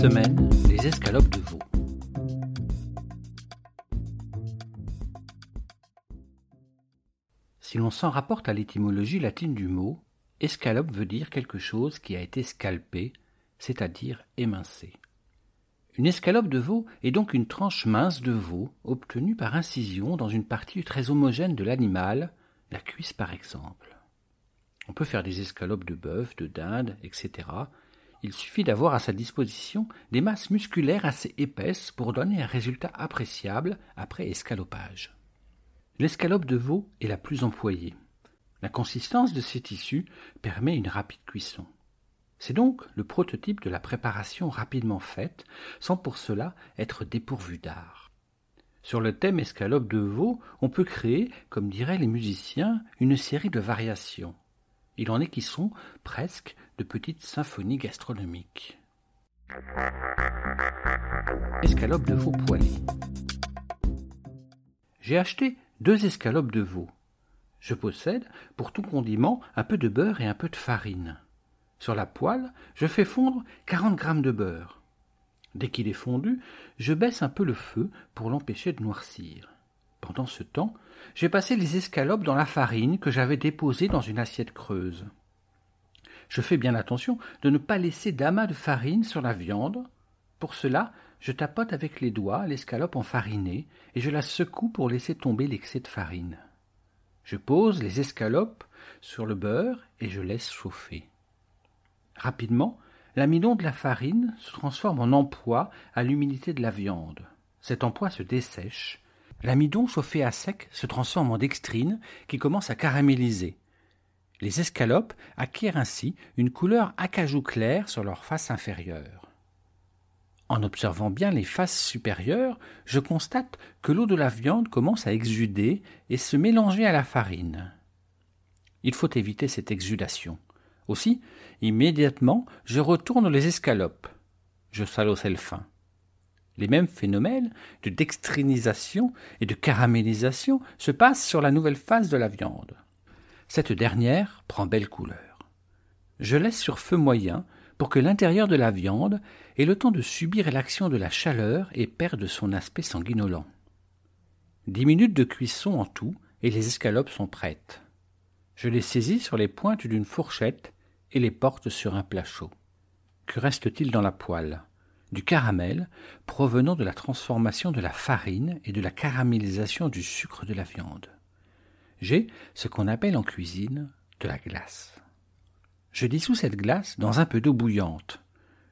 Semaine, les escalopes de veau. Si l'on s'en rapporte à l'étymologie latine du mot, escalope veut dire quelque chose qui a été scalpé, c'est-à-dire émincé. Une escalope de veau est donc une tranche mince de veau obtenue par incision dans une partie très homogène de l'animal, la cuisse par exemple. On peut faire des escalopes de bœuf, de dinde, etc. Il suffit d'avoir à sa disposition des masses musculaires assez épaisses pour donner un résultat appréciable après escalopage. L'escalope de veau est la plus employée. La consistance de ces tissus permet une rapide cuisson. C'est donc le prototype de la préparation rapidement faite, sans pour cela être dépourvu d'art. Sur le thème escalope de veau, on peut créer, comme diraient les musiciens, une série de variations. Il en est qui sont presque de petites symphonies gastronomiques. Escalope de veau poêlée. J'ai acheté deux escalopes de veau. Je possède, pour tout condiment, un peu de beurre et un peu de farine. Sur la poêle, je fais fondre quarante grammes de beurre. Dès qu'il est fondu, je baisse un peu le feu pour l'empêcher de noircir. Pendant ce temps, j'ai passé les escalopes dans la farine que j'avais déposée dans une assiette creuse. Je fais bien attention de ne pas laisser d'amas de farine sur la viande. Pour cela, je tapote avec les doigts l'escalope enfarinée et je la secoue pour laisser tomber l'excès de farine. Je pose les escalopes sur le beurre et je laisse chauffer. Rapidement, l'amidon de la farine se transforme en empois à l'humidité de la viande. Cet empois se dessèche. L'amidon chauffé à sec se transforme en dextrine qui commence à caraméliser. Les escalopes acquièrent ainsi une couleur acajou clair sur leur face inférieure. En observant bien les faces supérieures, je constate que l'eau de la viande commence à exuder et se mélanger à la farine. Il faut éviter cette exudation. Aussi, immédiatement, je retourne les escalopes. Je salosse le fin. Les mêmes phénomènes de dextrinisation et de caramélisation se passent sur la nouvelle face de la viande. Cette dernière prend belle couleur. Je laisse sur feu moyen pour que l'intérieur de la viande ait le temps de subir l'action de la chaleur et perde son aspect sanguinolent. Dix minutes de cuisson en tout, et les escalopes sont prêtes. Je les saisis sur les pointes d'une fourchette et les porte sur un plat chaud. Que reste-t-il dans la poêle? Du caramel provenant de la transformation de la farine et de la caramélisation du sucre de la viande. J'ai ce qu'on appelle en cuisine de la glace. Je dissous cette glace dans un peu d'eau bouillante.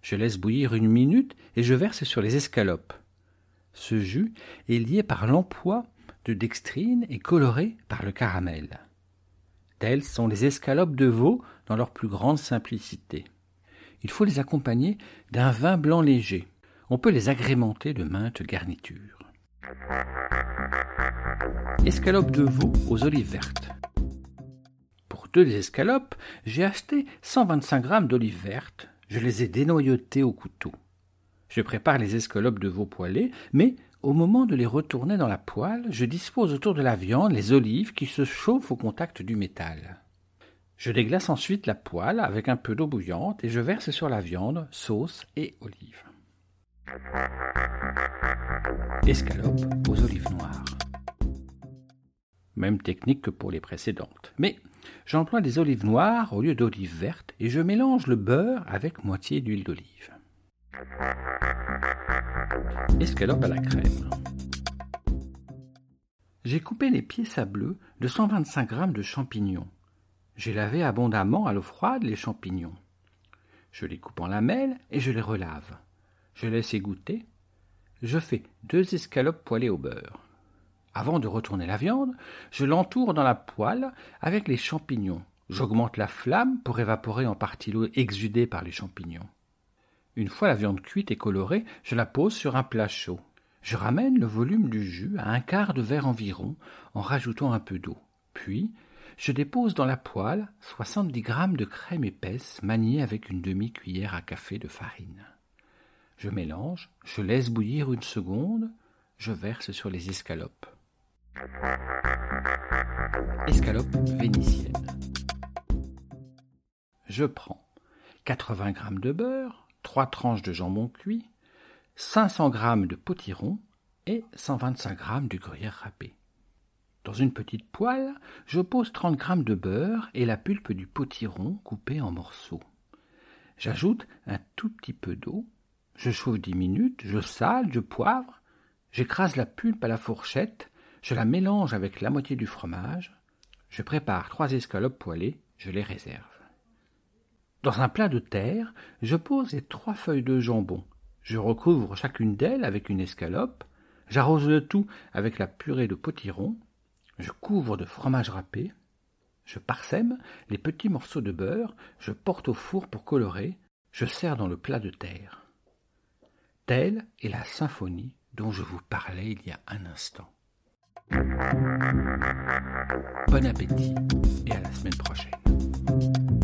Je laisse bouillir une minute et je verse sur les escalopes. Ce jus est lié par l'emploi de dextrine et coloré par le caramel. Telles sont les escalopes de veau dans leur plus grande simplicité. Il faut les accompagner d'un vin blanc léger. On peut les agrémenter de maintes garnitures. Escalopes de veau aux olives vertes deux escalopes, j'ai acheté 125 grammes d'olives vertes. Je les ai dénoyautées au couteau. Je prépare les escalopes de veau poêlées, mais au moment de les retourner dans la poêle, je dispose autour de la viande les olives qui se chauffent au contact du métal. Je déglace ensuite la poêle avec un peu d'eau bouillante et je verse sur la viande sauce et olives. Escalopes aux olives noires. Même technique que pour les précédentes. Mais J'emploie des olives noires au lieu d'olives vertes et je mélange le beurre avec moitié d'huile d'olive. Escalope à la crème. J'ai coupé les pieds sableux de 125 g de champignons. J'ai lavé abondamment à l'eau froide les champignons. Je les coupe en lamelles et je les relave. Je laisse égoutter. Je fais deux escalopes poêlées au beurre. Avant de retourner la viande, je l'entoure dans la poêle avec les champignons. J'augmente la flamme pour évaporer en partie l'eau exudée par les champignons. Une fois la viande cuite et colorée, je la pose sur un plat chaud. Je ramène le volume du jus à un quart de verre environ en rajoutant un peu d'eau. Puis, je dépose dans la poêle 70 grammes de crème épaisse maniée avec une demi-cuillère à café de farine. Je mélange, je laisse bouillir une seconde, je verse sur les escalopes. Escalope vénitienne. Je prends 80 g de beurre, 3 tranches de jambon cuit, 500 g de potiron et 125 g de gruyère râpée. Dans une petite poêle, je pose 30 g de beurre et la pulpe du potiron coupée en morceaux. J'ajoute un tout petit peu d'eau, je chauffe 10 minutes, je sale, je poivre, j'écrase la pulpe à la fourchette, je la mélange avec la moitié du fromage, je prépare trois escalopes poêlées, je les réserve. Dans un plat de terre, je pose les trois feuilles de jambon. Je recouvre chacune d'elles avec une escalope. J'arrose le tout avec la purée de potiron. Je couvre de fromage râpé. Je parsème les petits morceaux de beurre. Je porte au four pour colorer. Je sers dans le plat de terre. Telle est la symphonie dont je vous parlais il y a un instant. Bon appétit et à la semaine prochaine.